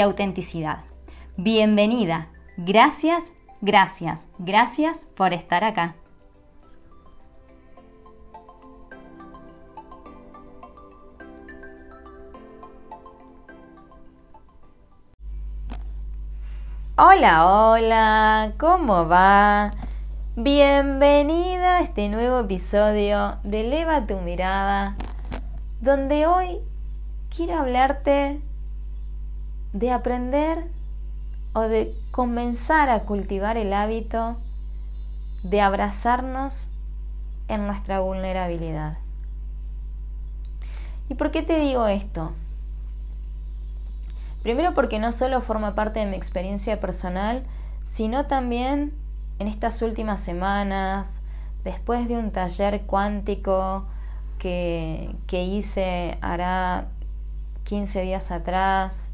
autenticidad. Bienvenida. Gracias, gracias, gracias por estar acá. Hola, hola, ¿cómo va? Bienvenida a este nuevo episodio de Eleva tu mirada, donde hoy quiero hablarte de aprender o de comenzar a cultivar el hábito de abrazarnos en nuestra vulnerabilidad. ¿Y por qué te digo esto? Primero porque no solo forma parte de mi experiencia personal, sino también en estas últimas semanas, después de un taller cuántico que, que hice hará 15 días atrás,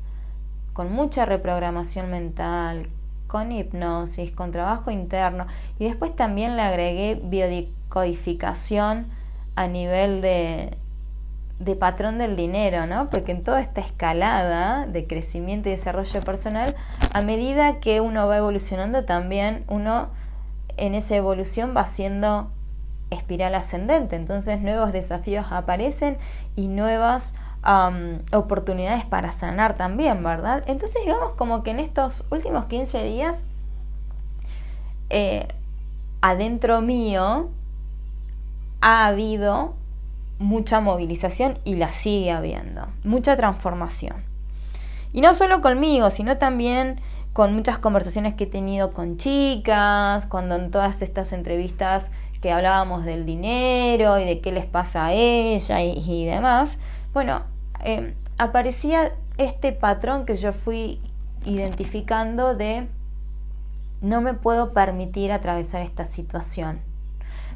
con mucha reprogramación mental, con hipnosis, con trabajo interno y después también le agregué biodicodificación a nivel de, patrón del dinero, ¿no? Porque en toda esta escalada de crecimiento y desarrollo personal, a medida que uno va evolucionando, también uno en esa evolución va siendo espiral ascendente. Entonces nuevos desafíos aparecen y nuevas oportunidades para sanar también, ¿verdad? Entonces digamos como que en estos últimos 15 días, eh, adentro mío, ha habido mucha movilización y la sigue habiendo, mucha transformación. Y no solo conmigo, sino también con muchas conversaciones que he tenido con chicas, cuando en todas estas entrevistas que hablábamos del dinero y de qué les pasa a ella y demás, bueno, em, aparecía este patrón que yo fui identificando de no me puedo permitir atravesar esta situación.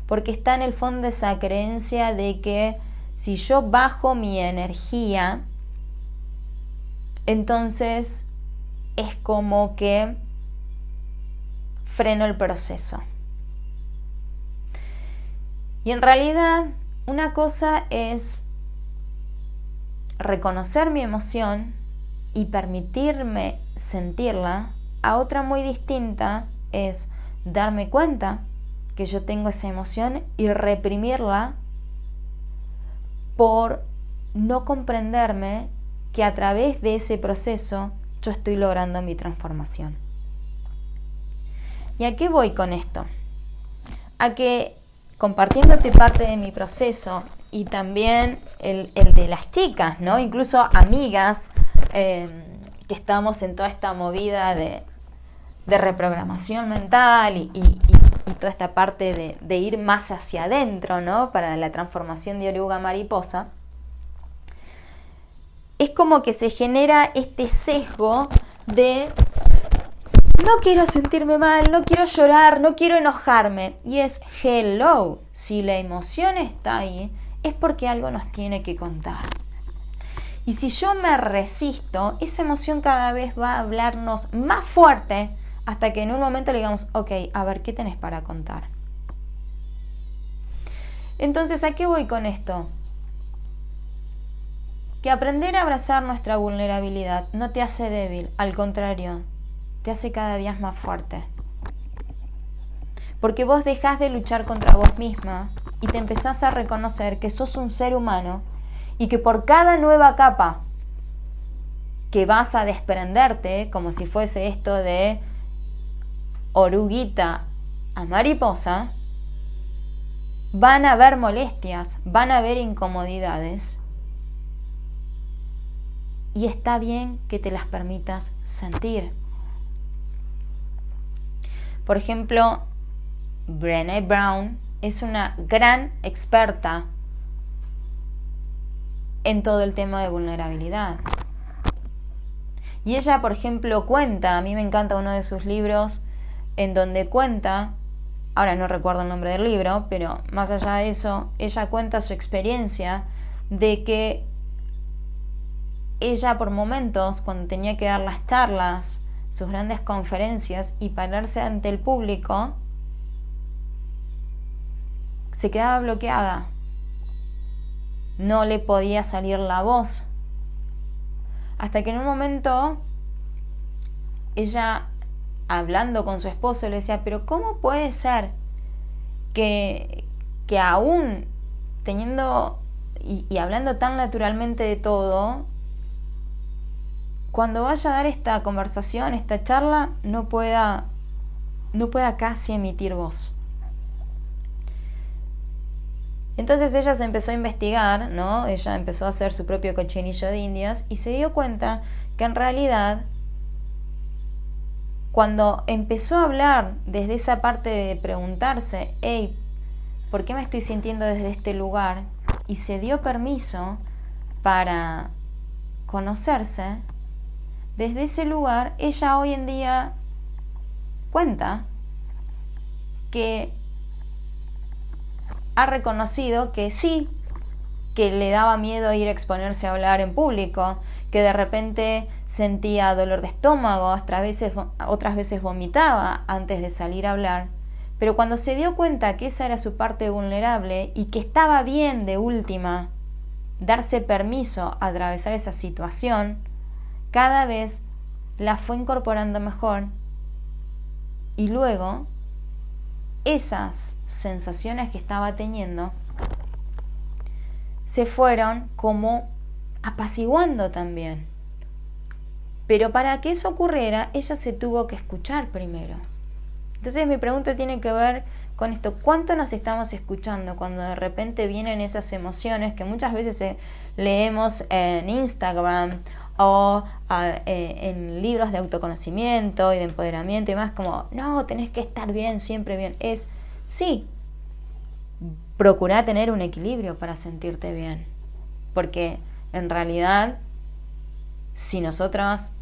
Porque está en el fondo esa creencia de que si yo bajo mi energía, entonces es como que freno el proceso. Y en realidad una cosa es reconocer mi emoción y permitirme sentirla, a otra muy distinta es darme cuenta que yo tengo esa emoción y reprimirla por no comprenderme que a través de ese proceso yo estoy logrando mi transformación. ¿Y a qué voy con esto? A que compartiéndote parte de mi proceso y también el, de las chicas, ¿no? Incluso amigas eh, que estamos en toda esta movida de, reprogramación mental y, toda esta parte de, ir más hacia adentro, ¿no? Para la transformación de oruga mariposa. Es como que se genera este sesgo de no quiero sentirme mal, no quiero llorar, no quiero enojarme. Y es hello, si la emoción está ahí, es porque algo nos tiene que contar. Y si yo me resisto, esa emoción cada vez va a hablarnos más fuerte hasta que en un momento le digamos, ok, a ver, ¿qué tenés para contar? Entonces, ¿a qué voy con esto? Que aprender a abrazar nuestra vulnerabilidad no te hace débil, al contrario, te hace cada día más fuerte. Porque vos dejás de luchar contra vos misma y te empezás a reconocer que sos un ser humano y que por cada nueva capa que vas a desprenderte, como si fuese esto de oruguita a mariposa, van a haber molestias, van a haber incomodidades. Y está bien que te las permitas sentir. Por ejemplo, Brené Brown es una gran experta en todo el tema de vulnerabilidad. Y ella, por ejemplo, cuenta, a mí me encanta uno de sus libros, en donde cuenta, ahora no recuerdo el nombre del libro, pero más allá de eso, ella cuenta su experiencia de que ella por momentos, cuando tenía que dar las charlas, sus grandes conferencias y pararse ante el público, se quedaba bloqueada. No le podía salir la voz. Hasta que en un momento ella, hablando con su esposo, le decía, pero ¿cómo puede ser que, que aún teniendo y, y hablando tan naturalmente de todo, cuando vaya a dar esta conversación, esta charla, no pueda, no pueda casi emitir voz. Entonces ella se empezó a investigar, ¿no? Ella empezó a hacer su propio cochinillo de indias y se dio cuenta que en realidad cuando empezó a hablar desde esa parte de preguntarse, hey, ¿por qué me estoy sintiendo desde este lugar? Y se dio permiso para conocerse, desde ese lugar ella hoy en día cuenta que ha reconocido que sí, que le daba miedo ir a exponerse a hablar en público, que de repente sentía dolor de estómago, otras veces, otras veces vomitaba antes de salir a hablar, pero cuando se dio cuenta que esa era su parte vulnerable y que estaba bien de última darse permiso a atravesar esa situación, cada vez la fue incorporando mejor y luego esas sensaciones que estaba teniendo se fueron como apaciguando también. Pero para que eso ocurriera, ella se tuvo que escuchar primero. Entonces mi pregunta tiene que ver con esto, ¿cuánto nos estamos escuchando cuando de repente vienen esas emociones que muchas veces leemos en Instagram o eh, en libros de autoconocimiento y de empoderamiento y más como, no, tenés que estar bien, siempre bien. Es, sí, procura tener un equilibrio para sentirte bien. Porque en realidad, si nosotros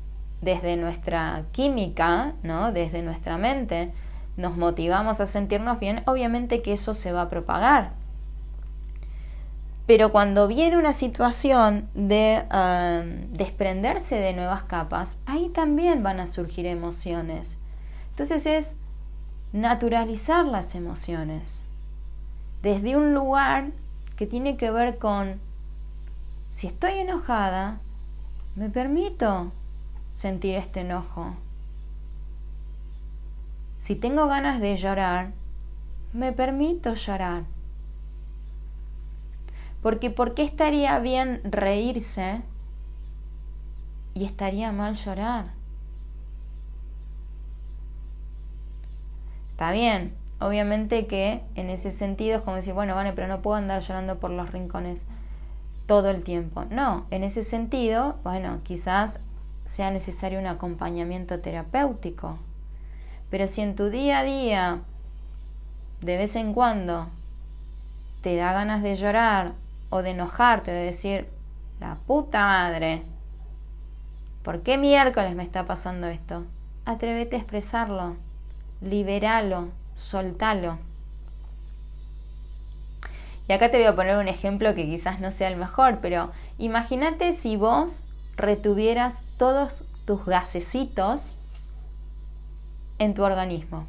desde nuestra química, ¿no? desde nuestra mente, nos motivamos a sentirnos bien, obviamente que eso se va a propagar. Pero cuando viene una situación de um, desprenderse de nuevas capas, ahí también van a surgir emociones. Entonces es naturalizar las emociones desde un lugar que tiene que ver con, si estoy enojada, me permito sentir este enojo. Si tengo ganas de llorar, me permito llorar. Porque ¿por qué estaría bien reírse y estaría mal llorar? Está bien, obviamente que en ese sentido es como decir, bueno, vale, pero no puedo andar llorando por los rincones todo el tiempo. No, en ese sentido, bueno, quizás sea necesario un acompañamiento terapéutico. Pero si en tu día a día, de vez en cuando, te da ganas de llorar o de enojarte, de decir, la puta madre, ¿por qué miércoles me está pasando esto? Atrévete a expresarlo, liberalo, soltalo. Y acá te voy a poner un ejemplo que quizás no sea el mejor, pero imagínate si vos retuvieras todos tus gasecitos en tu organismo.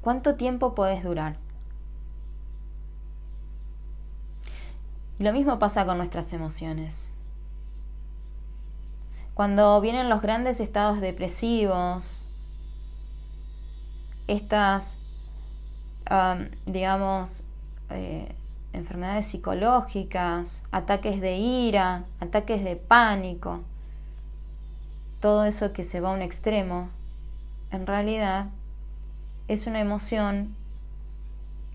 ¿Cuánto tiempo podés durar? Y lo mismo pasa con nuestras emociones. Cuando vienen los grandes estados depresivos, estas, digamos, eh, enfermedades psicológicas, ataques de ira, ataques de pánico, todo eso que se va a un extremo, en realidad es una emoción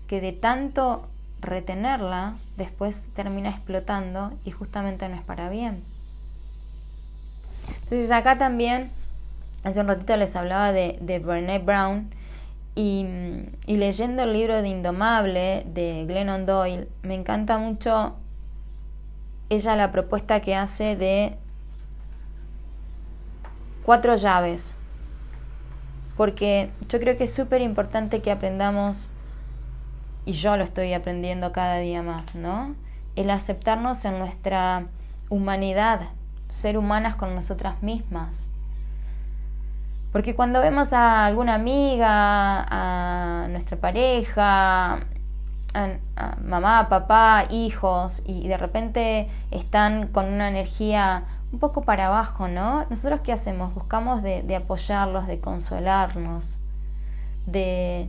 que de tanto retenerla, después termina explotando y justamente no es para bien. Entonces acá también, hace un ratito les hablaba de, de Brown y, y, leyendo el libro de Indomable de Glennon Doyle, me encanta mucho ella la propuesta que hace de cuatro llaves. Porque yo creo que es súper importante que aprendamos, y yo lo estoy aprendiendo cada día más, ¿no? El aceptarnos en nuestra humanidad, ser humanas con nosotras mismas. Porque cuando vemos a alguna amiga, a nuestra pareja, a, mamá, papá, hijos, y de repente están con una energía un poco para abajo, ¿no? Nosotros qué hacemos? Buscamos de, apoyarlos, de consolarnos, de,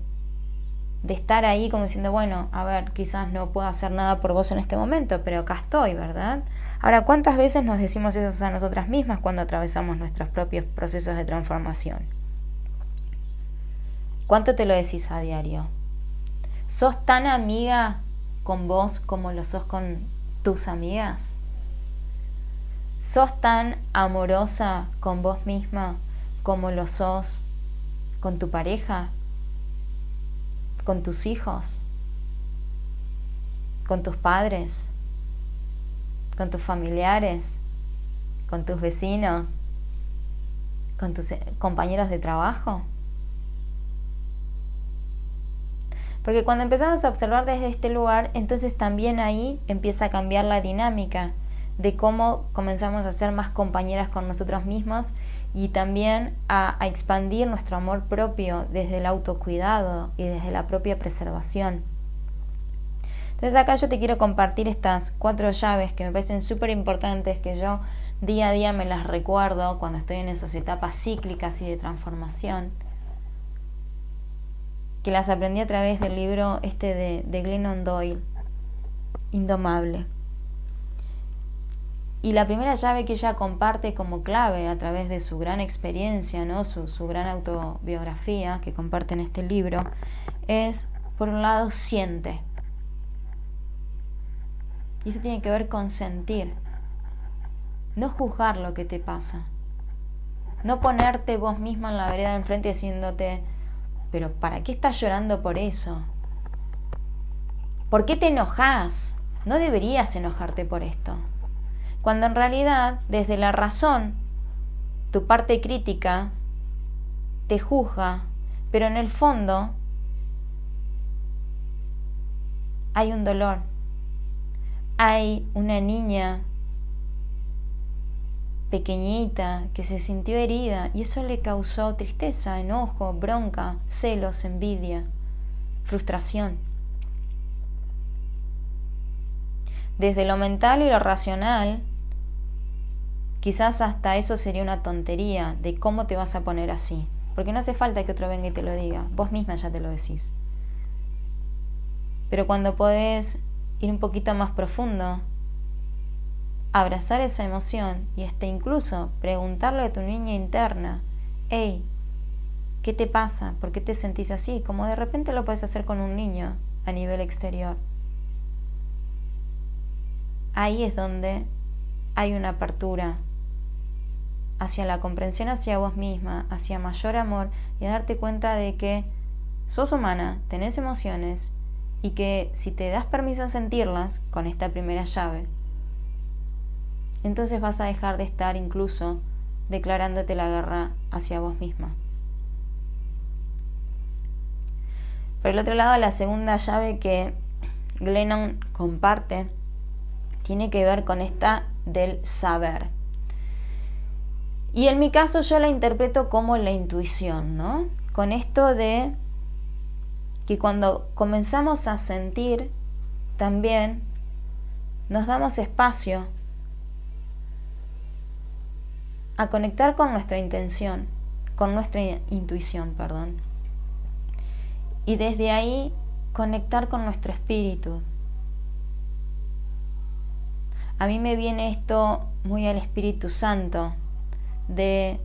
de estar ahí como diciendo, bueno, a ver, quizás no puedo hacer nada por vos en este momento, pero acá estoy, ¿verdad? Ahora, ¿cuántas veces nos decimos eso a nosotras mismas cuando atravesamos nuestros propios procesos de transformación? ¿Cuánto te lo decís a diario? ¿Sos tan amiga con vos como lo sos con tus amigas? ¿Sos tan amorosa con vos misma como lo sos con tu pareja? ¿Con tus hijos? ¿Con tus padres? ¿Con tus familiares? ¿Con tus vecinos? ¿Con tus eh, compañeros de trabajo? Porque cuando empezamos a observar desde este lugar, entonces también ahí empieza a cambiar la dinámica de cómo comenzamos a ser más compañeras con nosotros mismos y también a, expandir nuestro amor propio desde el autocuidado y desde la propia preservación. Entonces acá yo te quiero compartir estas cuatro llaves que me parecen súper importantes, que yo día a día me las recuerdo cuando estoy en esas etapas cíclicas y de transformación que las aprendí a través del libro este de, de Glennon Doyle, Indomable. Y la primera llave que ella comparte como clave a través de su gran experiencia, ¿no? su, su gran autobiografía que comparte en este libro, es, por un lado, siente. Y esto tiene que ver con sentir. No juzgar lo que te pasa. No ponerte vos misma en la vereda de enfrente diciéndote, pero ¿para qué estás llorando por eso? ¿Por qué te enojas? No deberías enojarte por esto. Cuando en realidad, desde la razón, tu parte crítica te juzga, pero en el fondo hay un dolor. Hay una niña pequeñita que se sintió herida y eso le causó tristeza, enojo, bronca, celos, envidia, frustración. Desde lo mental y lo racional, quizás hasta eso sería una tontería de cómo te vas a poner así, porque no hace falta que otro venga y te lo diga, vos misma ya te lo decís. Pero cuando podés ir un poquito más profundo, abrazar esa emoción y hasta incluso preguntarle a tu niña interna, hey, ¿qué te pasa? ¿Por qué te sentís así? Como de repente lo puedes hacer con un niño a nivel exterior. Ahí es donde hay una apertura hacia la comprensión hacia vos misma, hacia mayor amor y a darte cuenta de que sos humana, tenés emociones y que si te das permiso a sentirlas con esta primera llave, entonces vas a dejar de estar incluso declarándote la guerra hacia vos misma. Por el otro lado, la segunda llave que Glennon comparte tiene que ver con esta del saber. Y en mi caso yo la interpreto como la intuición, ¿no? Con esto de que cuando comenzamos a sentir, también nos damos espacio a conectar con nuestra intención, con nuestra intuición, perdón. Y desde ahí conectar con nuestro espíritu. A mí me viene esto muy al Espíritu Santo, de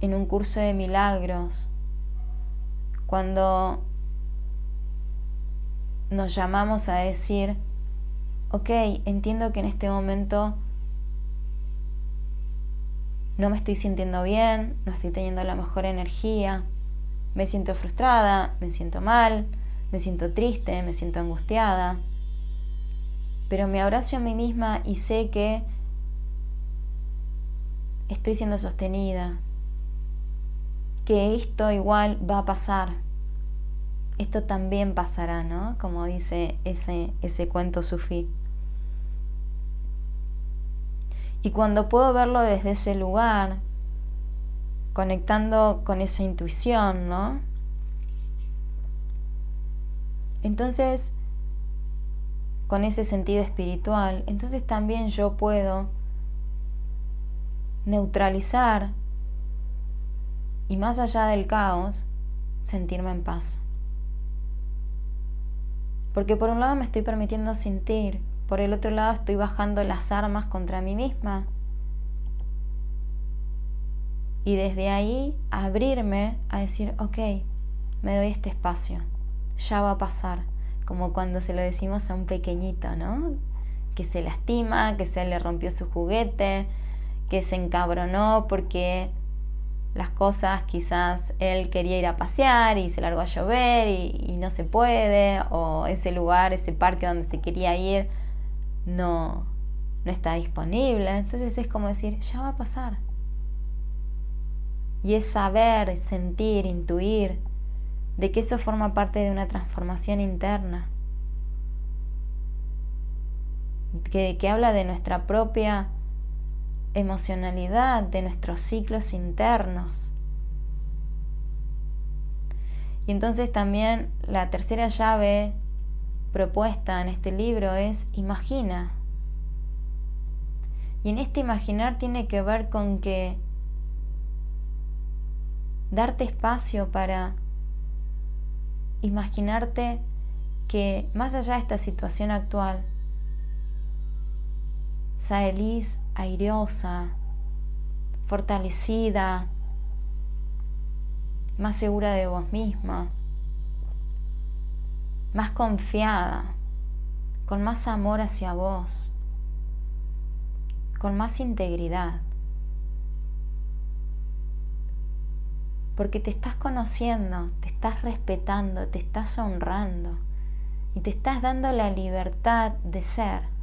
en un curso de milagros, cuando nos llamamos a decir, ok, entiendo que en este momento no me estoy sintiendo bien, no estoy teniendo la mejor energía, me siento frustrada, me siento mal, me siento triste, me siento angustiada, pero me abrazo a mí misma y sé que estoy siendo sostenida, que esto igual va a pasar. Esto también pasará, ¿no? Como dice ese, ese cuento sufí. Y cuando puedo verlo desde ese lugar, conectando con esa intuición, ¿no? Entonces, con ese sentido espiritual, entonces también yo puedo neutralizar y más allá del caos, sentirme en paz. Porque por un lado me estoy permitiendo sentir, por el otro lado estoy bajando las armas contra mí misma. Y desde ahí abrirme a decir, ok, me doy este espacio, ya va a pasar, como cuando se lo decimos a un pequeñito, ¿no? Que se lastima, que se le rompió su juguete, que se encabronó porque las cosas quizás él quería ir a pasear y se largó a llover y, no se puede, o ese lugar, ese parque donde se quería ir no, no está disponible. Entonces es como decir, ya va a pasar. Y es saber, sentir, intuir de que eso forma parte de una transformación interna. Que, que habla de nuestra propia emocionalidad, de nuestros ciclos internos. Y entonces también la tercera llave propuesta en este libro es imagina. Y en este imaginar tiene que ver con que darte espacio para imaginarte que más allá de esta situación actual, Saelis aireosa, fortalecida, más segura de vos misma, más confiada, con más amor hacia vos, con más integridad. Porque te estás conociendo, te estás respetando, te estás honrando y te estás dando la libertad de ser.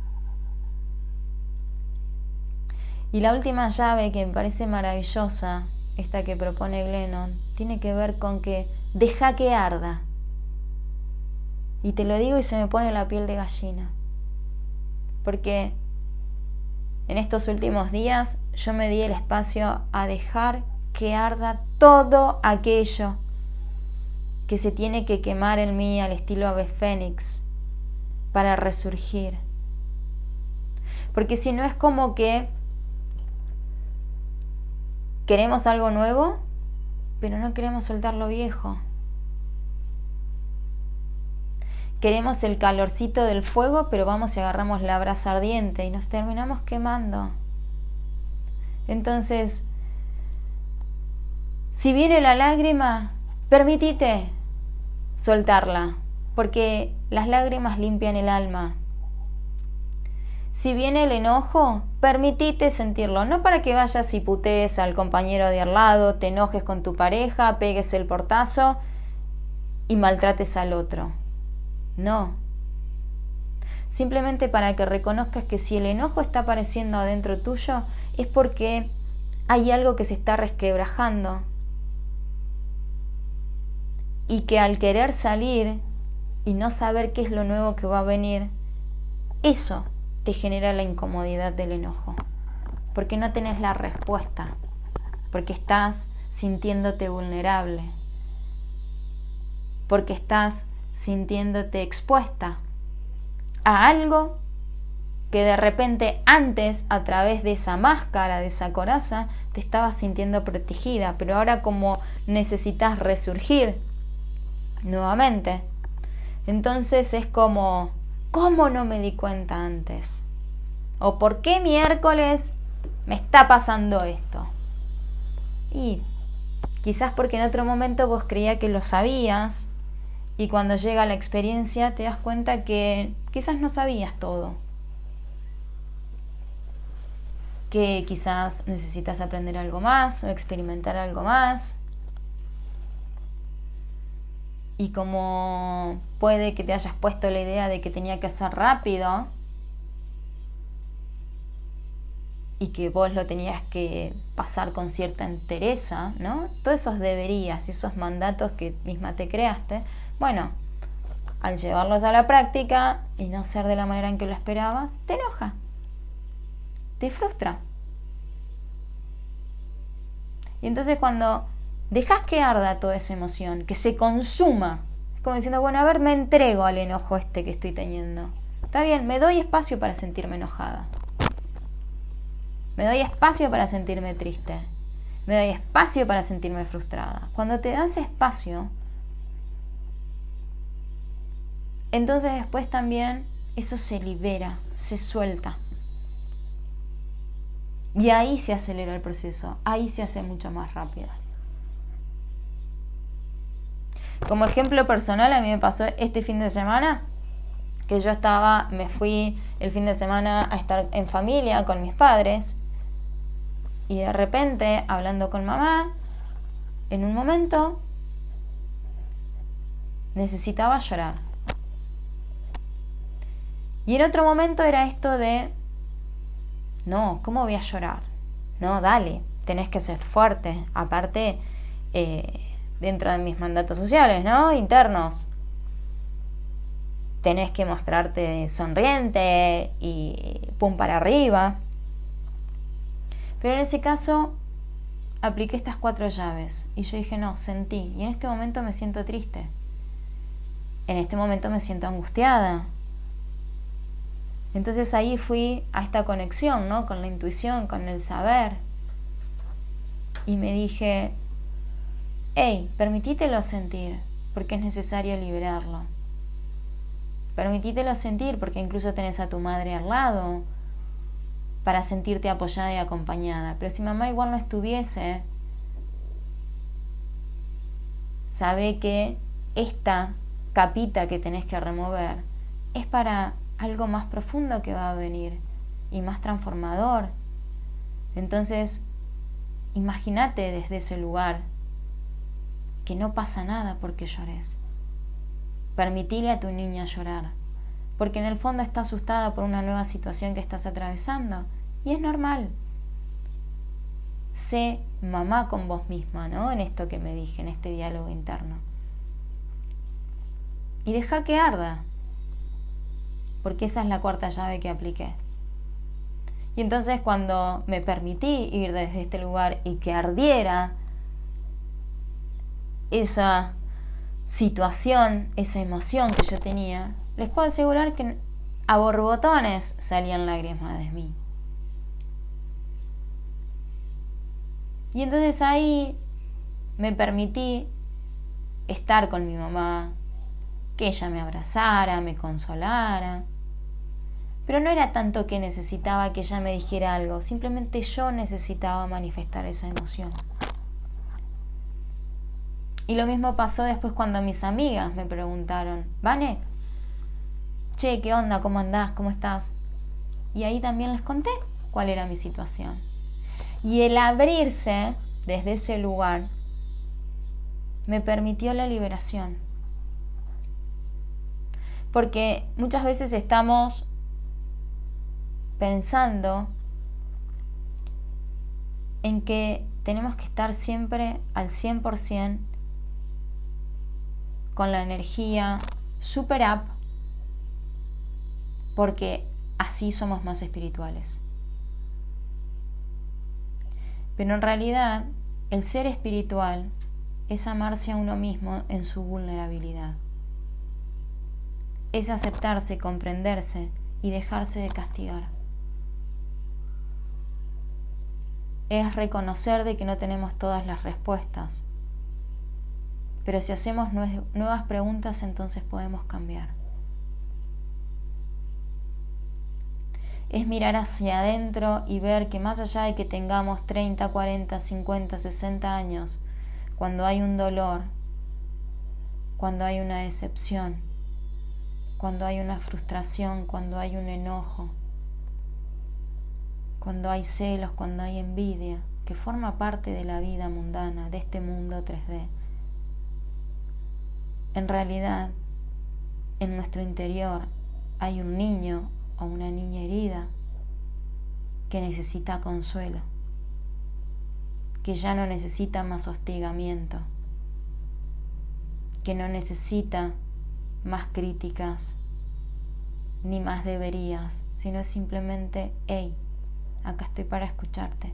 Y la última llave que me parece maravillosa, esta que propone Glennon, tiene que ver con que deja que arda. Y te lo digo y se me pone la piel de gallina. Porque en estos últimos días yo me di el espacio a dejar que arda todo aquello que se tiene que quemar en mí al estilo ave fénix para resurgir. Porque si no es como que Queremos algo nuevo, pero no queremos soltar lo viejo. Queremos el calorcito del fuego, pero vamos y agarramos la brasa ardiente y nos terminamos quemando. Entonces, si viene la lágrima, permitite soltarla, porque las lágrimas limpian el alma. Si viene el enojo, permitite sentirlo, no para que vayas y putees al compañero de al lado, te enojes con tu pareja, pegues el portazo y maltrates al otro. No. Simplemente para que reconozcas que si el enojo está apareciendo adentro tuyo, es porque hay algo que se está resquebrajando. Y que al querer salir y no saber qué es lo nuevo que va a venir, eso te genera la incomodidad del enojo, porque no tenés la respuesta, porque estás sintiéndote vulnerable, porque estás sintiéndote expuesta a algo que de repente antes a través de esa máscara, de esa coraza, te estabas sintiendo protegida, pero ahora como necesitas resurgir nuevamente, entonces es como ¿Cómo no me di cuenta antes? ¿O por qué miércoles me está pasando esto? Y quizás porque en otro momento vos creía que lo sabías y cuando llega la experiencia te das cuenta que quizás no sabías todo. Que quizás necesitas aprender algo más o experimentar algo más y como puede que te hayas puesto la idea de que tenía que ser rápido, y que vos lo tenías que pasar con cierta entereza, ¿no? Todos esos deberías y esos mandatos que misma te creaste, bueno, al llevarlos a la práctica y no ser de la manera en que lo esperabas, te enoja, te frustra. Y entonces cuando dejas que arda toda esa emoción, que se consuma, como diciendo, bueno, a ver, me entrego al enojo este que estoy teniendo. Está bien, me doy espacio para sentirme enojada. Me doy espacio para sentirme triste. Me doy espacio para sentirme frustrada. Cuando te das espacio, entonces después también eso se libera, se suelta. Y ahí se acelera el proceso, ahí se hace mucho más rápido. Como ejemplo personal, a mí me pasó este fin de semana que yo estaba, me fui el fin de semana a estar en familia con mis padres y de repente, hablando con mamá, en un momento necesitaba llorar. Y en otro momento era esto de, no, ¿cómo voy a llorar? No, dale, tenés que ser fuerte. Aparte, eh, dentro de mis mandatos sociales, ¿no? Internos. Tenés que mostrarte sonriente y pum para arriba. Pero en ese caso apliqué estas cuatro llaves y yo dije, no, sentí. Y en este momento me siento triste. En este momento me siento angustiada. Entonces ahí fui a esta conexión, ¿no? Con la intuición, con el saber. Y me dije, hey, permitítelo sentir, porque es necesario liberarlo. Permitítelo sentir, porque incluso tenés a tu madre al lado para sentirte apoyada y acompañada. Pero si mamá igual no estuviese, sabe que esta capita que tenés que remover es para algo más profundo que va a venir y más transformador. Entonces, imagínate desde ese lugar que no pasa nada porque llores. Permitile a tu niña llorar, porque en el fondo está asustada por una nueva situación que estás atravesando y es normal. Sé mamá con vos misma, ¿no? En esto que me dije, en este diálogo interno. Y deja que arda, porque esa es la cuarta llave que apliqué. Y entonces cuando me permití ir desde este lugar y que ardiera esa situación, esa emoción que yo tenía, les puedo asegurar que a borbotones salían lágrimas de mí. Y entonces ahí me permití estar con mi mamá, que ella me abrazara, me consolara. Pero no era tanto que necesitaba que ella me dijera algo, simplemente yo necesitaba manifestar esa emoción. Y lo mismo pasó después cuando mis amigas me preguntaron, Vane, che, ¿qué onda? ¿Cómo andás? ¿Cómo estás? Y ahí también les conté cuál era mi situación. Y el abrirse desde ese lugar me permitió la liberación. Porque muchas veces estamos pensando en que tenemos que estar siempre al 100% con la energía super up porque así somos más espirituales. Pero en realidad el ser espiritual es amarse a uno mismo en su vulnerabilidad. Es aceptarse, comprenderse y dejarse de castigar. Es reconocer de que no tenemos todas las respuestas pero si hacemos nuevas preguntas, entonces podemos cambiar. Es mirar hacia adentro y ver que más allá de que tengamos 30, 40, 50, 60 años, cuando hay un dolor, cuando hay una decepción, cuando hay una frustración, cuando hay un enojo, cuando hay celos, cuando hay envidia, que forma parte de la vida mundana, de este mundo 3D en realidad, en nuestro interior hay un niño o una niña herida que necesita consuelo, que ya no necesita más hostigamiento, que no necesita más críticas ni más deberías, sino simplemente, hey, acá estoy para escucharte.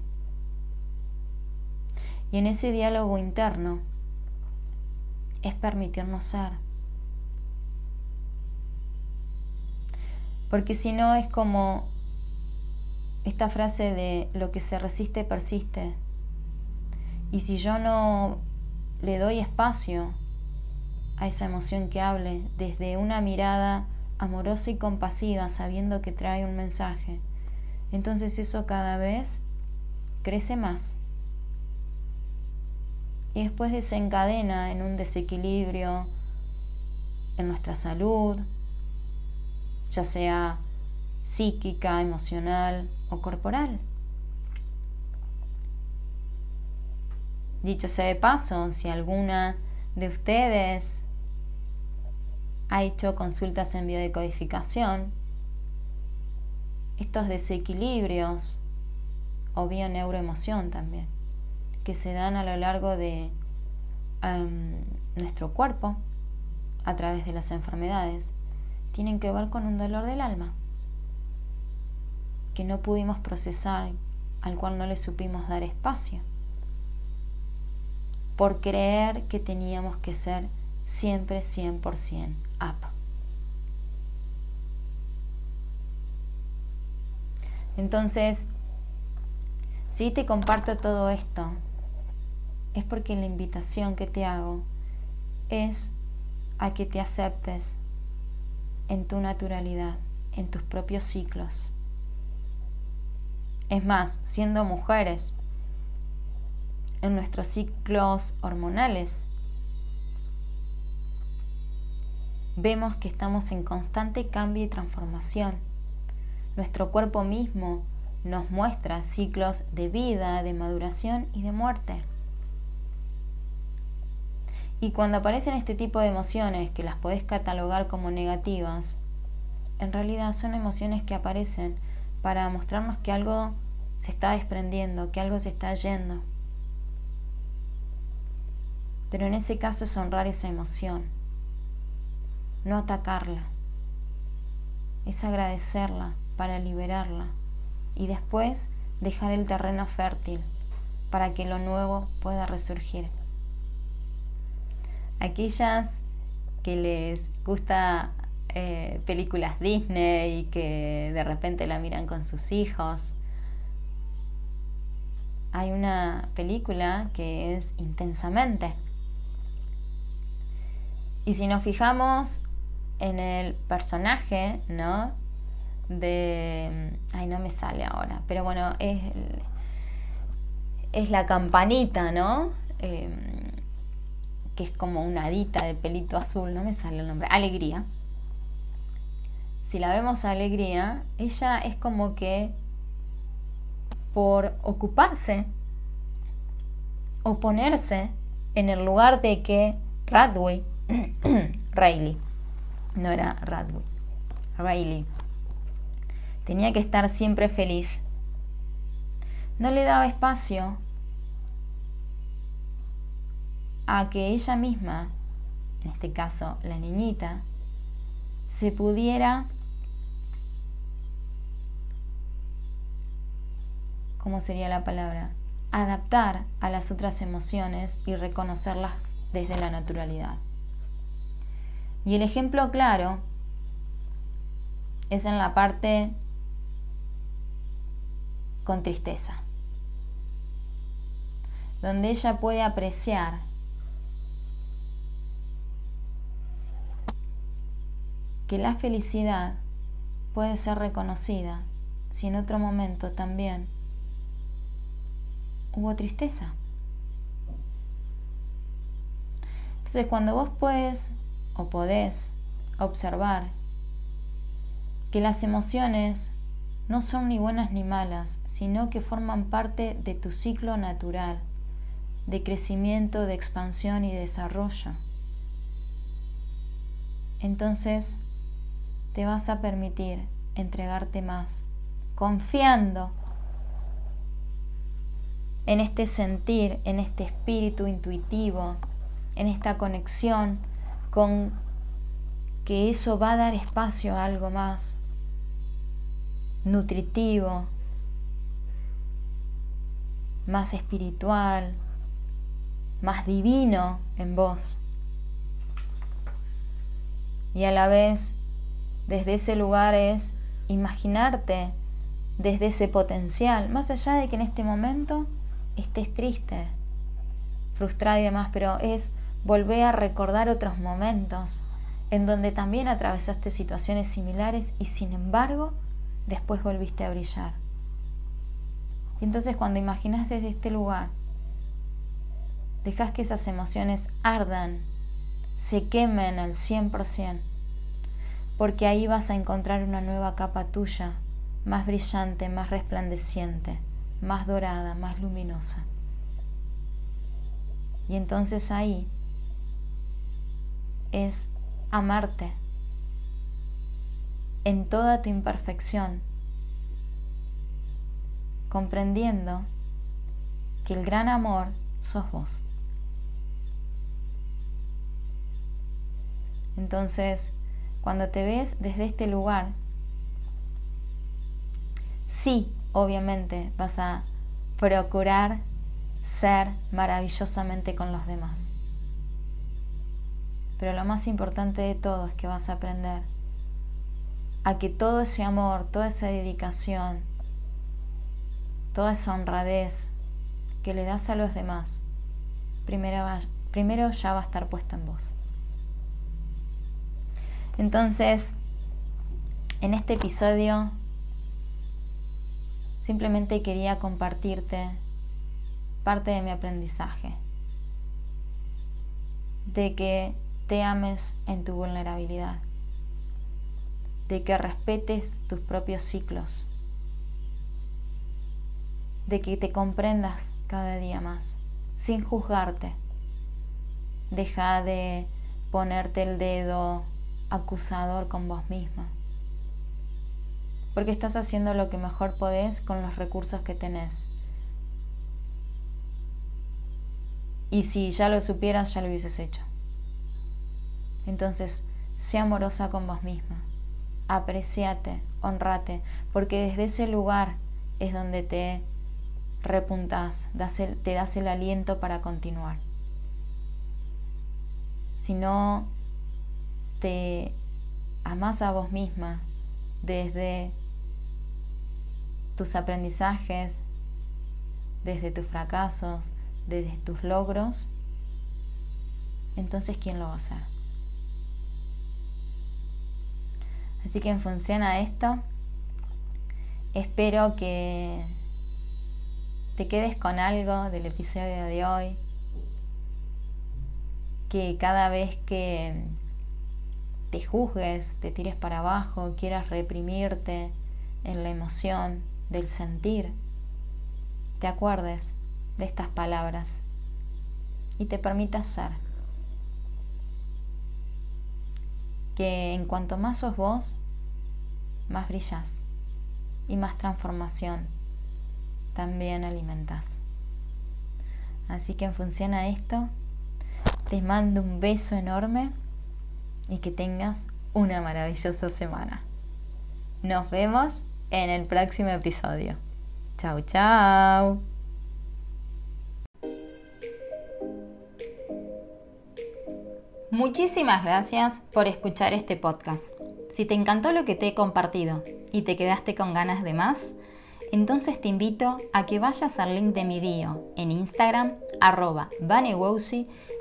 Y en ese diálogo interno es permitirnos ser. Porque si no es como esta frase de lo que se resiste persiste. Y si yo no le doy espacio a esa emoción que hable desde una mirada amorosa y compasiva, sabiendo que trae un mensaje, entonces eso cada vez crece más. Y después desencadena en un desequilibrio en nuestra salud, ya sea psíquica, emocional o corporal. Dicho sea de paso, si alguna de ustedes ha hecho consultas en biodecodificación, estos desequilibrios o bio-neuroemoción también, que se dan a lo largo de nuestro cuerpo a través de las enfermedades, tienen que ver con un dolor del alma que no pudimos procesar, al cual no le supimos dar espacio, por creer que teníamos que ser siempre 100% up. Entonces, si te comparto todo esto, es porque la invitación que te hago es a que te aceptes en tu naturalidad, en tus propios ciclos. Es más, siendo mujeres, en nuestros ciclos hormonales, vemos que estamos en constante cambio y transformación. Nuestro cuerpo mismo nos muestra ciclos de vida, de maduración y de muerte. Y cuando aparecen este tipo de emociones que las podés catalogar como negativas, en realidad son emociones que aparecen para mostrarnos que algo se está desprendiendo, que algo se está yendo. Pero en ese caso es honrar esa emoción, no atacarla, es agradecerla para liberarla y después dejar el terreno fértil para que lo nuevo pueda resurgir aquellas que les gusta eh, películas Disney y que de repente la miran con sus hijos. Hay una película que es intensamente. Y si nos fijamos en el personaje, ¿no? De. Ay, no me sale ahora. Pero bueno, es. Es la campanita, ¿no? Eh, que es como una hadita de pelito azul, no me sale el nombre, Alegría. Si la vemos a Alegría, ella es como que por ocuparse o ponerse en el lugar de que Radway, Riley, no era Radway, Riley, tenía que estar siempre feliz. No le daba espacio a que ella misma, en este caso la niñita, se pudiera, ¿cómo sería la palabra? Adaptar a las otras emociones y reconocerlas desde la naturalidad. Y el ejemplo claro es en la parte con tristeza, donde ella puede apreciar que la felicidad puede ser reconocida si en otro momento también hubo tristeza. Entonces cuando vos puedes o podés observar que las emociones no son ni buenas ni malas, sino que forman parte de tu ciclo natural de crecimiento, de expansión y desarrollo. Entonces te vas a permitir entregarte más, confiando en este sentir, en este espíritu intuitivo, en esta conexión con que eso va a dar espacio a algo más nutritivo, más espiritual, más divino en vos. Y a la vez, desde ese lugar es imaginarte desde ese potencial, más allá de que en este momento estés triste, frustrado y demás, pero es volver a recordar otros momentos en donde también atravesaste situaciones similares y sin embargo después volviste a brillar. Y entonces cuando imaginas desde este lugar, dejas que esas emociones ardan, se quemen al 100%, porque ahí vas a encontrar una nueva capa tuya, más brillante, más resplandeciente, más dorada, más luminosa. Y entonces ahí es amarte en toda tu imperfección, comprendiendo que el gran amor sos vos. Entonces, cuando te ves desde este lugar, sí, obviamente, vas a procurar ser maravillosamente con los demás. Pero lo más importante de todo es que vas a aprender a que todo ese amor, toda esa dedicación, toda esa honradez que le das a los demás, primero, ya va a estar puesta en vos. Entonces, en este episodio simplemente quería compartirte parte de mi aprendizaje, de que te ames en tu vulnerabilidad, de que respetes tus propios ciclos, de que te comprendas cada día más, sin juzgarte. Deja de ponerte el dedo acusador con vos misma, porque estás haciendo lo que mejor podés con los recursos que tenés. Y si ya lo supieras, ya lo hubieses hecho. Entonces, sé amorosa con vos misma. Apreciate, honrate, porque desde ese lugar es donde te repuntas, te das el aliento para continuar. Si no te amas a vos misma desde tus aprendizajes, desde tus fracasos, desde tus logros, entonces ¿quién lo va a hacer? Así que en función a esto, espero que te quedes con algo del episodio de hoy, que cada vez que te juzgues, te tires para abajo, quieras reprimirte en la emoción del sentir, te acuerdes de estas palabras y te permitas ser. que en cuanto más sos vos, más brillas y más transformación también alimentas. Así que en función a esto, te mando un beso enorme y que tengas una maravillosa semana. Nos vemos en el próximo episodio. Chau, chau. Muchísimas gracias por escuchar este podcast. Si te encantó lo que te he compartido y te quedaste con ganas de más, entonces te invito a que vayas al link de mi bio en Instagram, arroba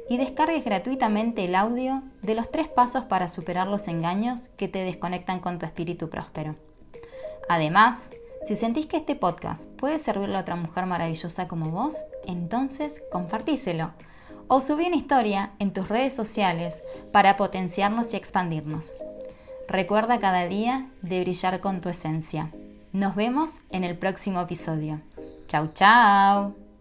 y descargues gratuitamente el audio de los tres pasos para superar los engaños que te desconectan con tu espíritu próspero. Además, si sentís que este podcast puede servirle a otra mujer maravillosa como vos, entonces compartíselo o subí una historia en tus redes sociales para potenciarnos y expandirnos. Recuerda cada día de brillar con tu esencia. Nos vemos en el próximo episodio. Chau, chau.